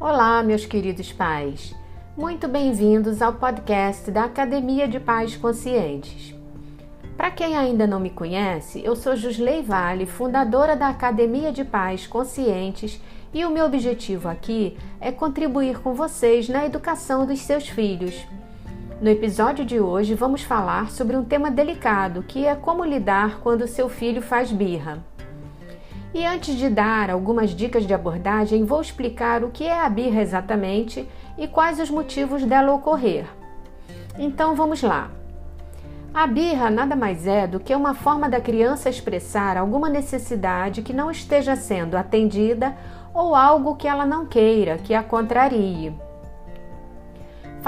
Olá, meus queridos pais. Muito bem-vindos ao podcast da Academia de Pais Conscientes. Para quem ainda não me conhece, eu sou Jusley Vale, fundadora da Academia de Pais Conscientes, e o meu objetivo aqui é contribuir com vocês na educação dos seus filhos. No episódio de hoje, vamos falar sobre um tema delicado, que é como lidar quando seu filho faz birra. E antes de dar algumas dicas de abordagem, vou explicar o que é a birra exatamente e quais os motivos dela ocorrer. Então vamos lá. A birra nada mais é do que uma forma da criança expressar alguma necessidade que não esteja sendo atendida ou algo que ela não queira, que a contrarie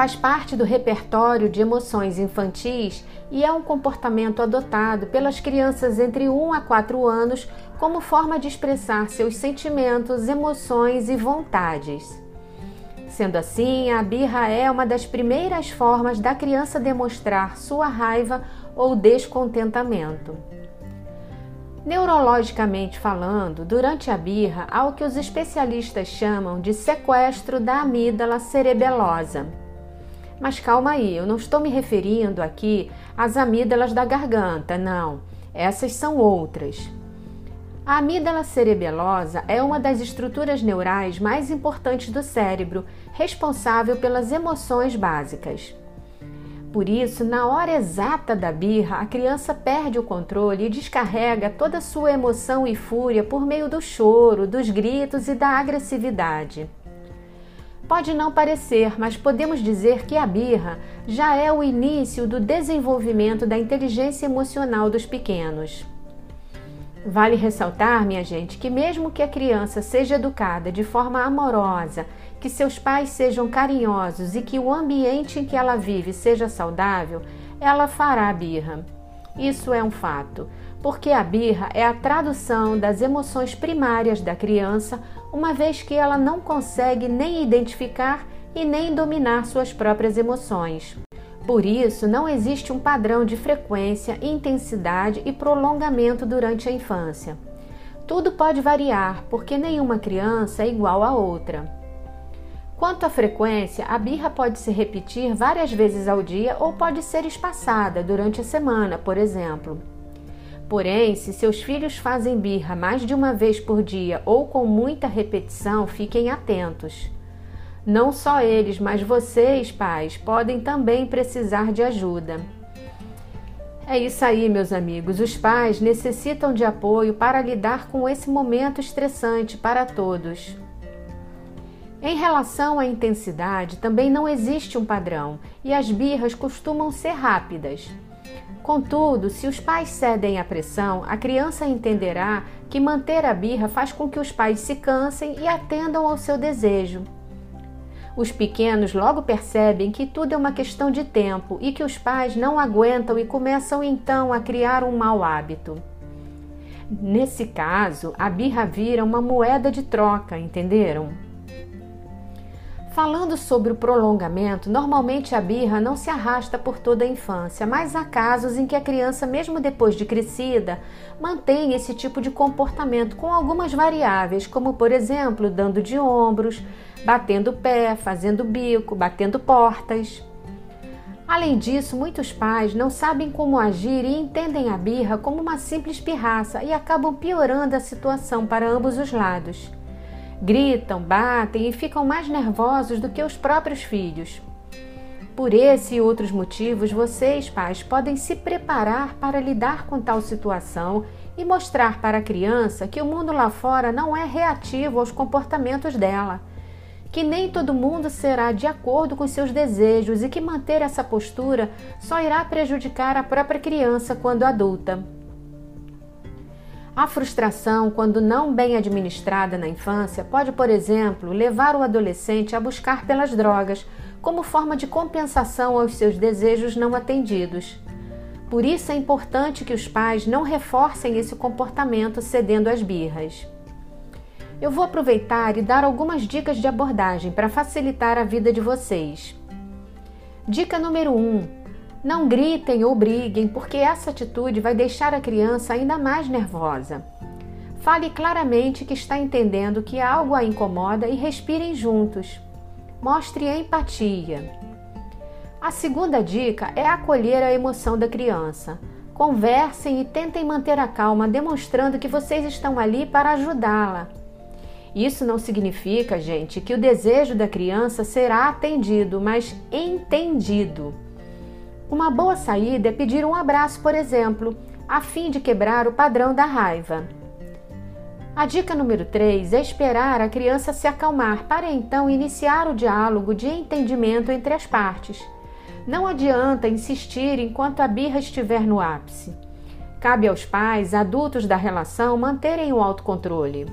faz parte do repertório de emoções infantis e é um comportamento adotado pelas crianças entre 1 a 4 anos como forma de expressar seus sentimentos, emoções e vontades. Sendo assim, a birra é uma das primeiras formas da criança demonstrar sua raiva ou descontentamento. Neurologicamente falando, durante a birra há o que os especialistas chamam de sequestro da amígdala cerebelosa. Mas calma aí, eu não estou me referindo aqui às amígdalas da garganta, não. Essas são outras. A amígdala cerebelosa é uma das estruturas neurais mais importantes do cérebro, responsável pelas emoções básicas. Por isso, na hora exata da birra, a criança perde o controle e descarrega toda a sua emoção e fúria por meio do choro, dos gritos e da agressividade. Pode não parecer, mas podemos dizer que a birra já é o início do desenvolvimento da inteligência emocional dos pequenos. Vale ressaltar, minha gente, que mesmo que a criança seja educada de forma amorosa, que seus pais sejam carinhosos e que o ambiente em que ela vive seja saudável, ela fará birra. Isso é um fato, porque a birra é a tradução das emoções primárias da criança, uma vez que ela não consegue nem identificar e nem dominar suas próprias emoções. Por isso, não existe um padrão de frequência, intensidade e prolongamento durante a infância. Tudo pode variar, porque nenhuma criança é igual a outra. Quanto à frequência, a birra pode se repetir várias vezes ao dia ou pode ser espaçada durante a semana, por exemplo. Porém, se seus filhos fazem birra mais de uma vez por dia ou com muita repetição, fiquem atentos. Não só eles, mas vocês, pais, podem também precisar de ajuda. É isso aí, meus amigos. Os pais necessitam de apoio para lidar com esse momento estressante para todos. Em relação à intensidade, também não existe um padrão e as birras costumam ser rápidas. Contudo, se os pais cedem à pressão, a criança entenderá que manter a birra faz com que os pais se cansem e atendam ao seu desejo. Os pequenos logo percebem que tudo é uma questão de tempo e que os pais não aguentam e começam então a criar um mau hábito. Nesse caso, a birra vira uma moeda de troca, entenderam? Falando sobre o prolongamento, normalmente a birra não se arrasta por toda a infância, mas há casos em que a criança, mesmo depois de crescida, mantém esse tipo de comportamento com algumas variáveis, como por exemplo, dando de ombros, batendo pé, fazendo bico, batendo portas. Além disso, muitos pais não sabem como agir e entendem a birra como uma simples pirraça e acabam piorando a situação para ambos os lados gritam, batem e ficam mais nervosos do que os próprios filhos. Por esse e outros motivos, vocês, pais, podem se preparar para lidar com tal situação e mostrar para a criança que o mundo lá fora não é reativo aos comportamentos dela, que nem todo mundo será de acordo com seus desejos e que manter essa postura só irá prejudicar a própria criança quando adulta. A frustração, quando não bem administrada na infância, pode, por exemplo, levar o adolescente a buscar pelas drogas como forma de compensação aos seus desejos não atendidos. Por isso é importante que os pais não reforcem esse comportamento cedendo às birras. Eu vou aproveitar e dar algumas dicas de abordagem para facilitar a vida de vocês. Dica número 1: um, não gritem ou briguem, porque essa atitude vai deixar a criança ainda mais nervosa. Fale claramente que está entendendo que algo a incomoda e respirem juntos. Mostre empatia. A segunda dica é acolher a emoção da criança. Conversem e tentem manter a calma, demonstrando que vocês estão ali para ajudá-la. Isso não significa, gente, que o desejo da criança será atendido, mas entendido. Uma boa saída é pedir um abraço, por exemplo, a fim de quebrar o padrão da raiva. A dica número 3 é esperar a criança se acalmar para então iniciar o diálogo de entendimento entre as partes. Não adianta insistir enquanto a birra estiver no ápice. Cabe aos pais, adultos da relação, manterem o autocontrole.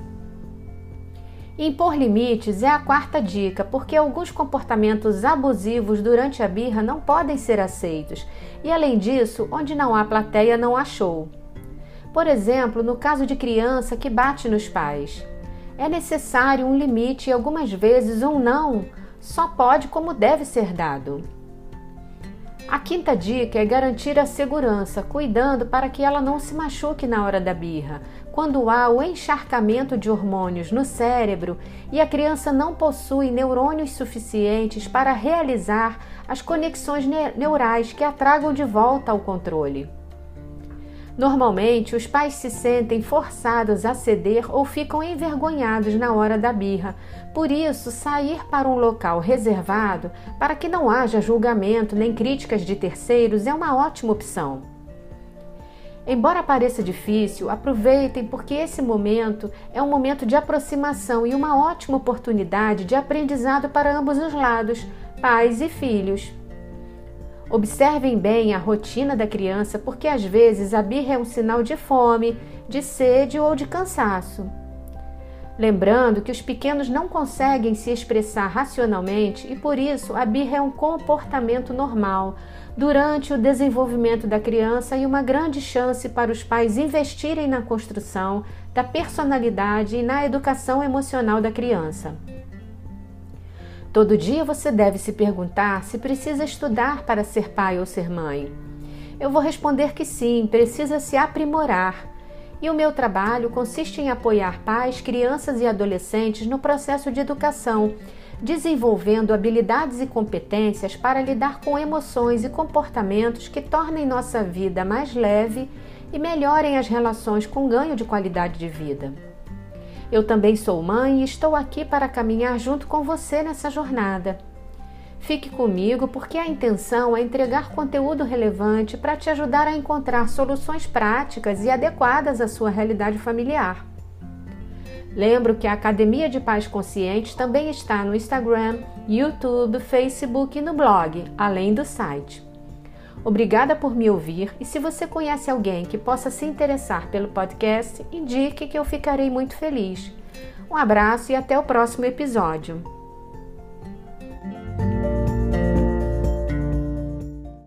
Impor limites é a quarta dica, porque alguns comportamentos abusivos durante a birra não podem ser aceitos, e além disso, onde não há plateia, não há show. Por exemplo, no caso de criança que bate nos pais. É necessário um limite e algumas vezes um não só pode como deve ser dado. A quinta dica é garantir a segurança, cuidando para que ela não se machuque na hora da birra, quando há o encharcamento de hormônios no cérebro e a criança não possui neurônios suficientes para realizar as conexões neurais que a tragam de volta ao controle. Normalmente, os pais se sentem forçados a ceder ou ficam envergonhados na hora da birra. Por isso, sair para um local reservado, para que não haja julgamento nem críticas de terceiros, é uma ótima opção. Embora pareça difícil, aproveitem porque esse momento é um momento de aproximação e uma ótima oportunidade de aprendizado para ambos os lados, pais e filhos. Observem bem a rotina da criança, porque às vezes a birra é um sinal de fome, de sede ou de cansaço. Lembrando que os pequenos não conseguem se expressar racionalmente e por isso a birra é um comportamento normal durante o desenvolvimento da criança e uma grande chance para os pais investirem na construção da personalidade e na educação emocional da criança. Todo dia você deve se perguntar se precisa estudar para ser pai ou ser mãe. Eu vou responder que sim, precisa se aprimorar. E o meu trabalho consiste em apoiar pais, crianças e adolescentes no processo de educação, desenvolvendo habilidades e competências para lidar com emoções e comportamentos que tornem nossa vida mais leve e melhorem as relações com ganho de qualidade de vida. Eu também sou mãe e estou aqui para caminhar junto com você nessa jornada. Fique comigo porque a intenção é entregar conteúdo relevante para te ajudar a encontrar soluções práticas e adequadas à sua realidade familiar. Lembro que a Academia de Pais Conscientes também está no Instagram, YouTube, Facebook e no blog, além do site. Obrigada por me ouvir e se você conhece alguém que possa se interessar pelo podcast, indique que eu ficarei muito feliz. Um abraço e até o próximo episódio.